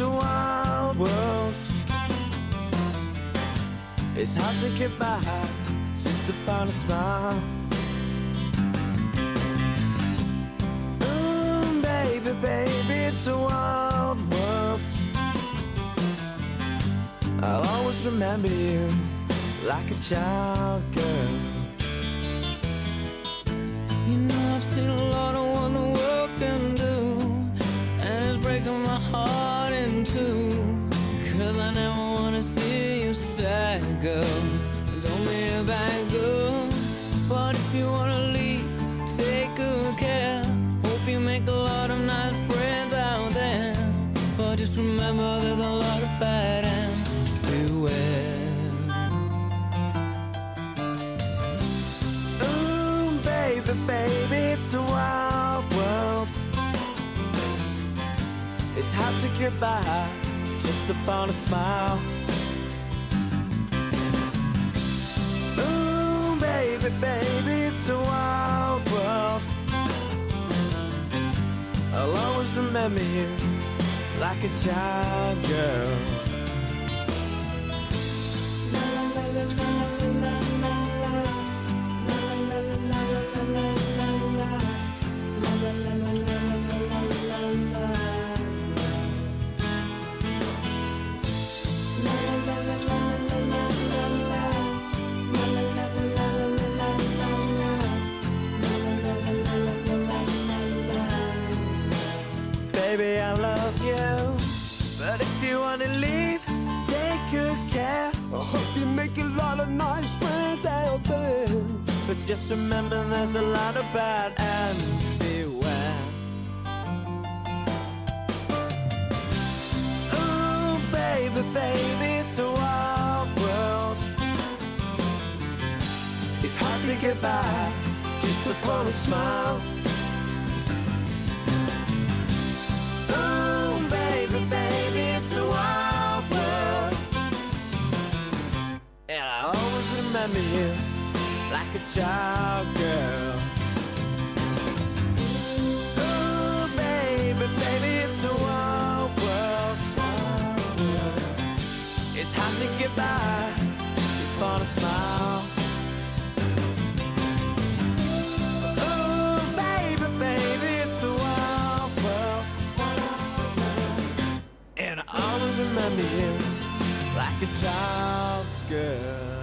a wild world. It's hard to get by just upon a smile. Ooh, baby, baby, it's a wild world. I'll always remember you like a child girl. Take good care. Hope you make a lot of nice friends out there. But just remember there's a lot of bad and beware. Ooh, baby, baby, it's a wild world. It's hard to get by just upon a smile. Baby, baby, remember you like a child girl. Baby, I love you. But if you wanna leave, take good care. I hope you make a lot of nice friends out there. But just remember there's a lot of bad and beware. Ooh, baby, baby, it's a wild world. It's hard to get by just upon a smile. Remember like a child girl. Ooh, baby, baby, it's a wild world. It's hard to get by just upon a smile. Ooh, baby, baby, it's a wild world. And I always remember you like a child girl.